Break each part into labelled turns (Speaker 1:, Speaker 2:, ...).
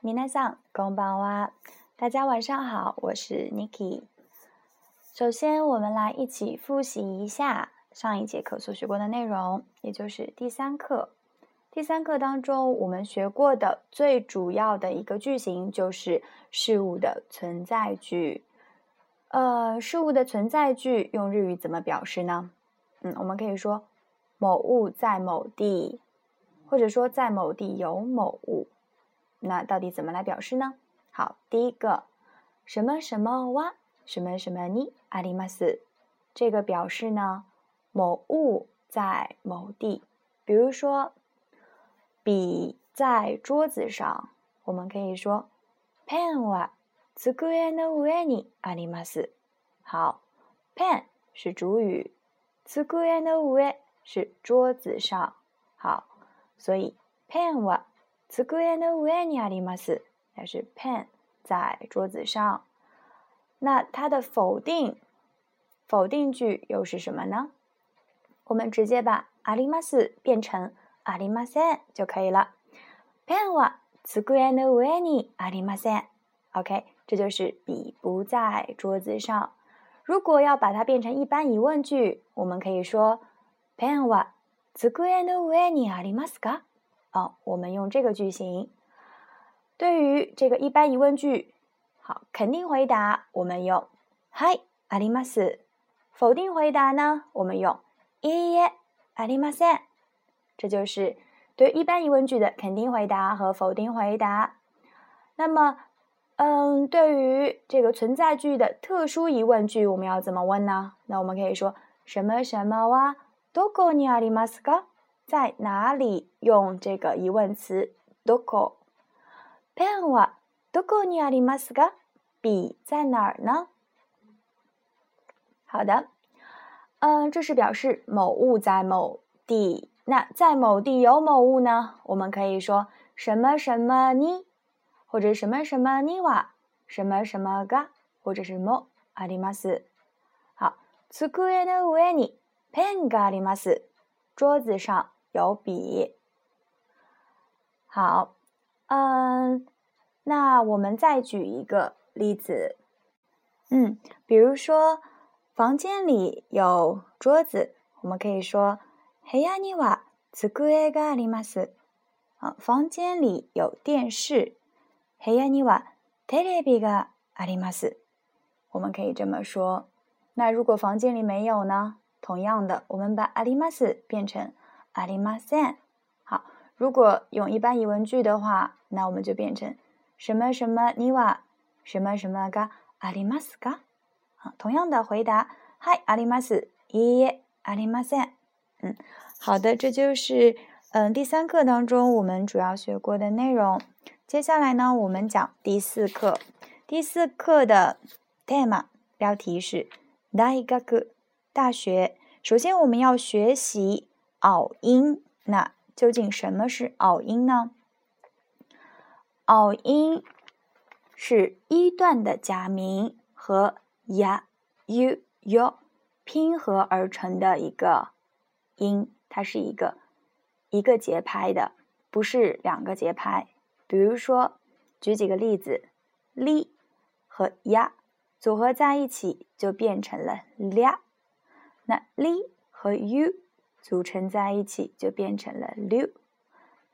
Speaker 1: 米娜桑，こんばんは。大家晚上好，我是 Niki。首先，我们来一起复习一下上一节课所学过的内容，也就是第三课。第三课当中，我们学过的最主要的一个句型就是事物的存在句。呃，事物的存在句用日语怎么表示呢？嗯，我们可以说某物在某地，或者说在某地有某物。 那到底怎么来表示呢？好，第一个，什么什么哇，什么什么呢？阿里马斯，这个表示呢，某物在某地。比如说，笔在桌子上，我们可以说，pen wa tsukue no e 阿里马斯。好，pen 是主语 t s u k u no e 是桌子上。好，所以 pen w 机の上にあります，它是 pen 在桌子上。那它的否定否定句又是什么呢？我们直接把あります变成ありません就可以了。ペンは机の上にありません。OK，这就是笔不在桌子上。如果要把它变成一般疑问句，我们可以说ペンは机の上にありますか？ 啊，我们用这个句型。对于这个一般疑问句，好，肯定回答我们用はいあります。否定回答呢，我们用いいえありません。这就是对一般疑问句的肯定回答和否定回答。那么，嗯，对于这个存在句的特殊疑问句，我们要怎么问呢？那我们可以说什么什么哇，どこにありますか？ 在哪里用这个疑问词どこ？ペンはどこにありますか？笔在哪儿呢？好的，嗯，这是表示某物在某地。那在某地有某物呢？我们可以说什么什么に，或者什么什么には什么什么が，或者是もあります。好，机の上にペンがあります。桌子上。 有笔，好，嗯，那我们再举一个例子，嗯，比如说房间里有桌子，我们可以说部屋には机があります。啊，房间里有电视，部屋にはテレビがあります。我们可以这么说。那如果房间里没有呢？同样的，我们把あります变成。 ありません。好，如果用一般疑问句的话，那我们就变成什么什么には什么什么がありますか？啊，同样的回答，はいあります。いいえありません。嗯，好的，这就是嗯第三课当中我们主要学过的内容。接下来呢，我们讲第四课。第四课的 theme 标题是大学。大学。首先，我们要学习。 拗音，那究竟什么是拗音呢？拗音是一段的假名和 ya、u、yo 拼合而成的一个音，它是一个一个节拍的，不是两个节拍。比如说，举几个例子，li 和 ya 组合在一起就变成了 lia。那 li 和 u。组成在一起就变成了六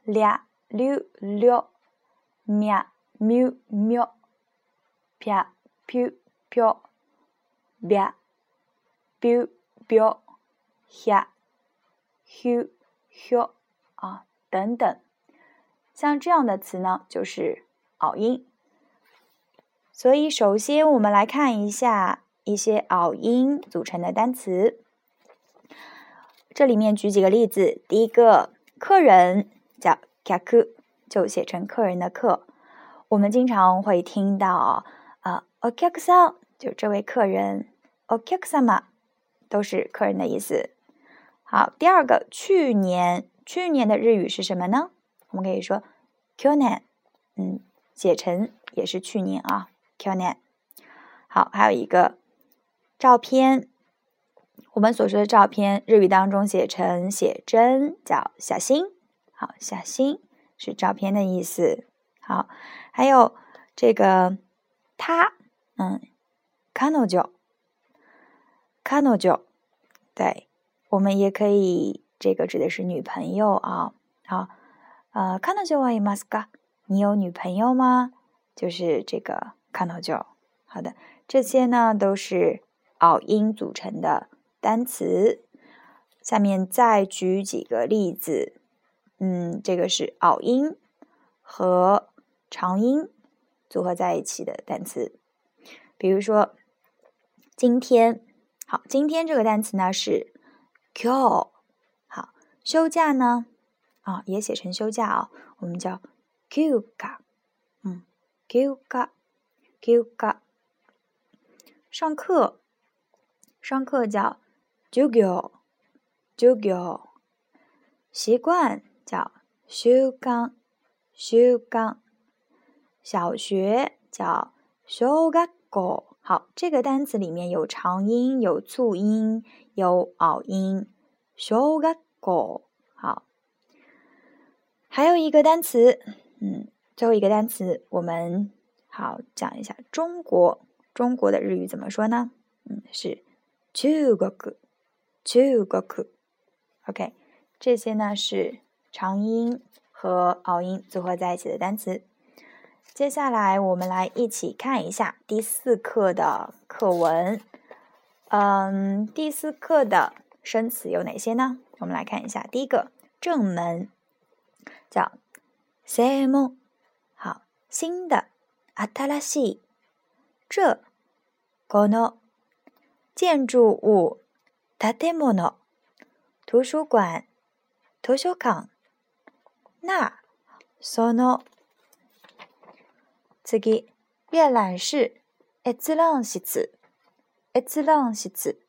Speaker 1: 两六六喵喵喵，撇撇撇，撇撇撇，撇咻咻啊等等，像这样的词呢就是拗音。所以，首先我们来看一下一些拗音组成的单词。这里面举几个例子，第一个客人叫客，就写成客人的客。我们经常会听到啊，k k さん就这位客人，k 客さま都是客人的意思。好，第二个去年，去年的日语是什么呢？我们可以说去年，嗯，写成也是去年啊，去年。好，还有一个照片。我们所说的照片，日语当中写成写真，叫“小心”。好，“小心”是照片的意思。 好，还有这个他，嗯，彼女，彼女，对，我们也可以，这个指的是女朋友啊。好，呃，彼女はいますか？你有女朋友吗？就是这个彼女。好的，这些呢都是拗音组成的 单词，下面再举几个例子。嗯，这个是拗音和长音组合在一起的单词，比如说“今天”。好，“今天”这个单词呢是 “q”，好，“休假”呢啊也写成“休假”啊，我们叫 “qga”，嗯，“qga”，“qga”，上课，上课叫。学校，学校，习惯叫修刚，修刚，小学叫修嘎哥。好，这个单词里面有长音，有促音，有拗音，修嘎哥。好，还有一个单词，嗯，最后一个单词，我们好讲一下中国，中国的日语怎么说呢？嗯，是中国 中国。OK，这些呢是长音和拗音组合在一起的单词。接下来我们来一起看一下第四课的课文。嗯，第四课的生词有哪些呢？我们来看一下，第一个正门叫正门，好，新的新しい。这この建筑物 建物。图书馆，图書館。那，その。次，阅览室，閲覧室，閲覧室。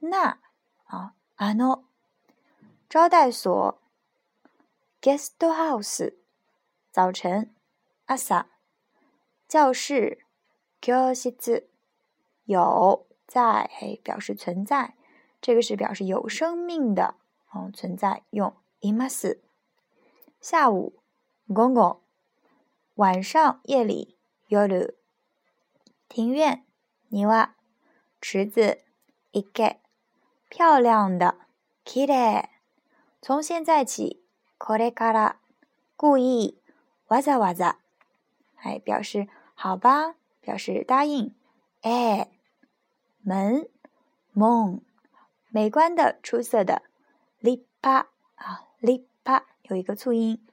Speaker 1: 那，啊，あの。招待所，guest house。早晨，朝。教室，教室。有，在，表示存在。 这个是表示有生命的哦存在，用 imas。下午，gongo。晚上夜里，yoru。庭院，niwa。池子，ike。漂亮的，kire。从现在起，kore kara。故意，わざわざ。哎，表示好吧，表示答应。哎，门，mon。 美观的、出色的，li pa 啊，li pa 有一个促音。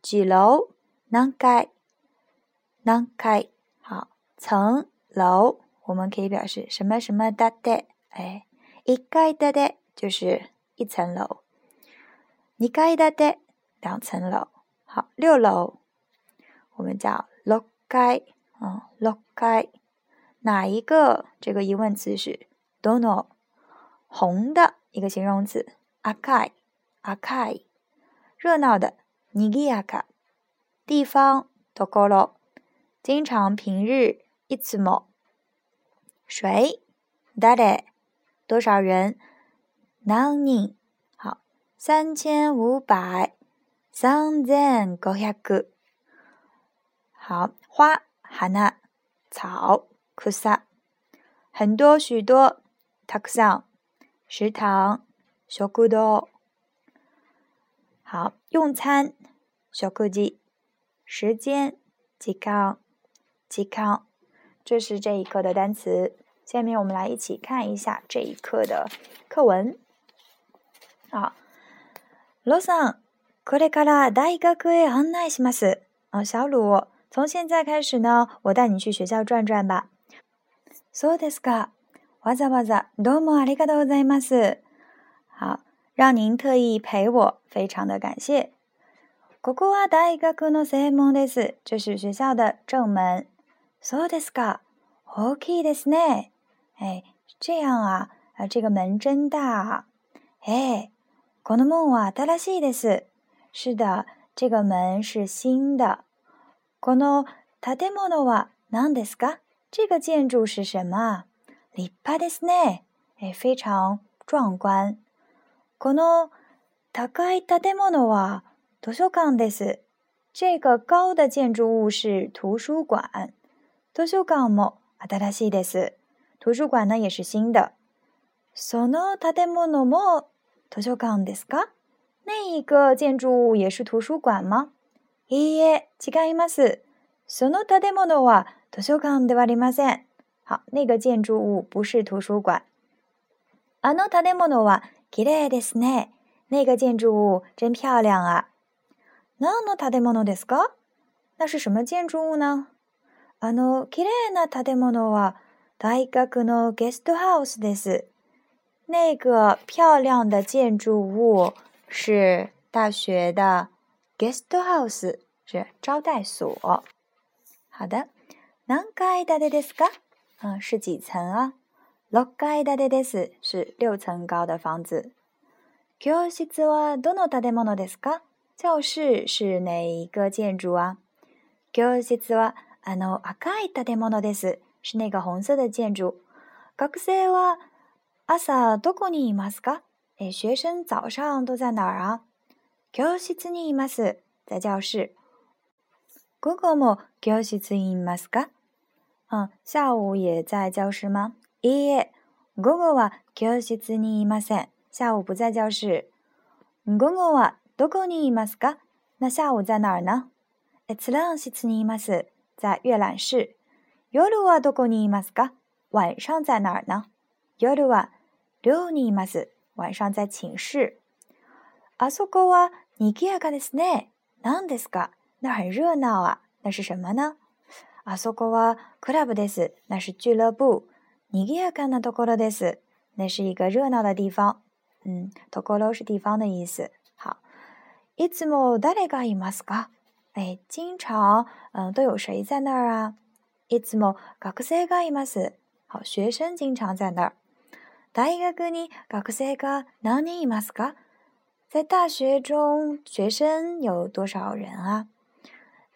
Speaker 1: 几楼？nan kai，nan kai 好，层楼我们可以表示什么什么だで，哎，一階だで就是一层楼，二階だで两层楼，好，六楼我们叫六階，嗯，六階哪一个？这个疑问词是 dono。 红的一个形容词，阿开，阿开，热闹的，尼基亚卡，地方，多高罗，经常平日，いつも，谁，だれ，多少人，何人，好，三千五百，三千五百，好，花，花娜，草，库萨，很多许多，たくさん。 食堂，小食堂。好，用餐，小客机。时间，時間，時間。这是这一课的单词。下面我们来一起看一下这一课的课文。好，罗桑，これから大学へ案内します。啊，小鲁，从现在开始呢，我带你去学校转转吧。そうですか。 わざわざどうもありがとうございます。好，让您特意陪我，非常的感谢。ここは大学の正門です。这是学校的正门。そうですか。大きいですね。哎，这样啊，啊，这个门真大。哎，この門は新しいです。是的，这个门是新的。この建物は何ですか？这个建築是什么？ 立派ですね。え非常壮观。この高い建物は図書館です。这个高的建筑物是图书館。図書館も新しいです。図書館呢也是新的。その建物も図書館ですか那一个建筑物也是图书館吗いいえ、違います。その建物は図書館ではありません。好，那个建筑物不是图书馆。あの建物は綺麗ですね。那个建筑物真漂亮啊。何の建物ですか？那是什么建筑物呢？あの綺麗な建物は大学のゲストハウスです。那个漂亮的建筑物是大学的 guest house，是招待所。好的，何階建てですか？ 嗯，是几层啊？六階建てです，是六层高的房子。教室はどの建物ですか？教室是哪一个建筑啊？教室はあの赤い建物です。是那个红色的建筑。学生は朝どこにいますか？哎，学生早上都在哪儿啊？教室にいます。在教室。午後も教室にいますか？ 嗯，下午也在教室吗？いいえ、午後は教室にいません。下午不在教室。午後はどこにいますか？那下午在哪儿呢？閲覧室にいます。在阅览室。夜はどこにいますか？晚上在哪儿呢？夜は寮にいます。晚上在寝室。あそこは賑やかですね。何ですか？那很热闹啊。那是什么呢？ あそこはクラブです。那是俱乐部。賑やかなところです。那是一个热闹的地方。嗯，ところ是地方的意思。好。いつも誰がいますか？哎，经常，嗯，都有谁在那儿啊？いつも学生がいます。好，学生经常在那儿。大学に学生が何人いますか？在大学中，学生有多少人啊？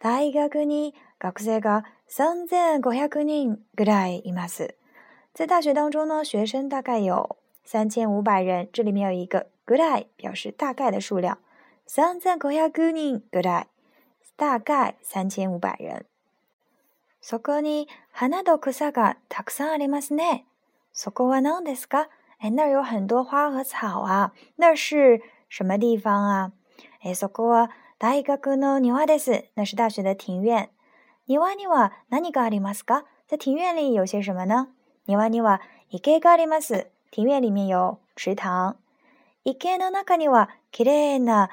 Speaker 1: 大学に学生が 三千五百人ぐらいいます。在大学当中呢，学生大概有三千五百人。这里面有一个ぐらい，表示大概的数量。三千五百人ぐらい。大概三千五百人。そこに花と草がたくさんありますね。そこは何ですか？哎，那儿有很多花和草啊。那是什么地方啊？哎，そこは大学の庭です。那是大学的庭院。 庭には何がありますか？在庭院里有些什么呢？庭には池があります。庭院里面有池塘。池の中には綺麗な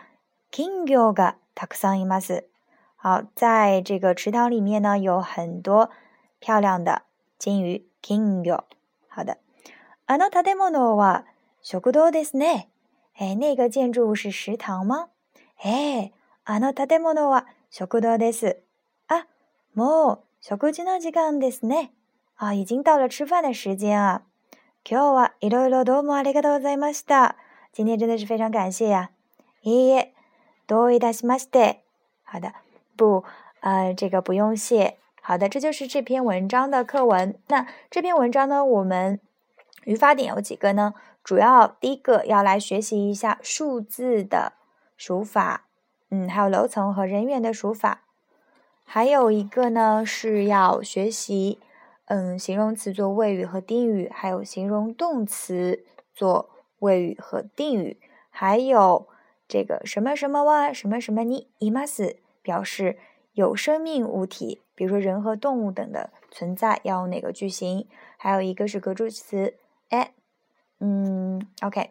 Speaker 1: 金魚がたくさんいます。好，在这个池塘里面呢，有很多漂亮的金鱼。金魚。好的。あの建物は食堂ですね。哎，那个建筑物是食堂吗？哎，あの建物は食堂です。 哦，小事の時間ですね。啊，已经到了吃饭的时间啊。今日はいろいろどうもありがとうございました。今天真的是非常感谢呀。いえ、どういたしまして。好的，不呃，这个不用谢。好的，这就是这篇文章的课文。那这篇文章呢，我们语法点有几个呢？主要第一个要来学习一下数字的数法，嗯，还有楼层和人员的数法。还有一个呢，是要学习，嗯，形容词做谓语和定语，还有形容动词做谓语和定语，还有这个什么什么哇，什么什么尼，imas 表示有生命物体，比如说人和动物等的存在，要用哪个句型？还有一个是格助词，哎，嗯，OK，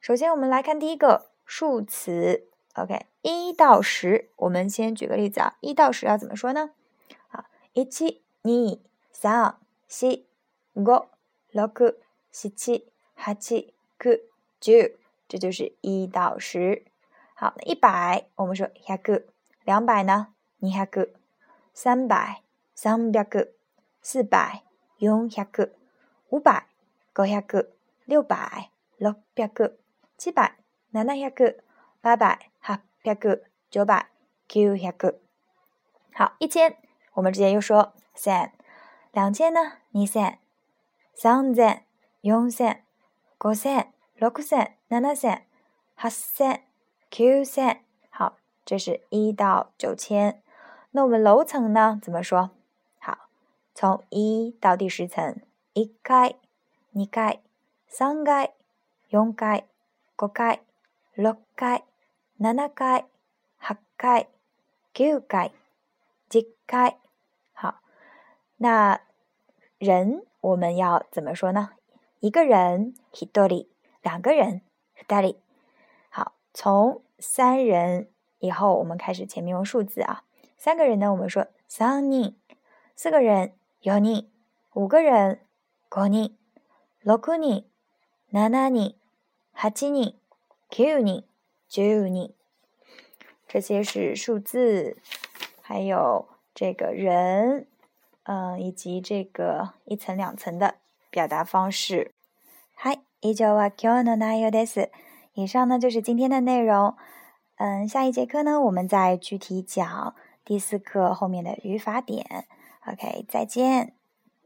Speaker 1: 首先我们来看第一个数词。OK，一到十，我们先举个例子啊。一到十要怎么说呢？好，一七二三四五六七八九，这就是一到十。好，那一百，我们说一百。两百呢？二百。三百，三百个。四百，四百个。五百，五百。六百，六百。个；七百，七百。八百，好，八个；九百，q 九个；好，一千，我们直接又说 san，两千呢，你 s 二 n 三千、四千、五千、六千、七千、八千、九千。好，这是一到九千。那我们楼层呢？怎么说？好，从一到第十层，一开、二开、三开、四开、五开、六开。七、八、九、十。好，那人我们要怎么说呢？一个人ひと两个人ふた好，从三人以后，我们开始前面用数字啊。三个人呢，我们说三人；四个人四人；五个人五人；六人六人；七人八人；九人。十人。这些是数字，还有这个人，嗯，以及这个一层两层的表达方式。嗨，以上は今日の内容です。以上呢就是今天的内容。嗯，下一节课呢，我们再具体讲。第四课后面的语法点，OK，再见。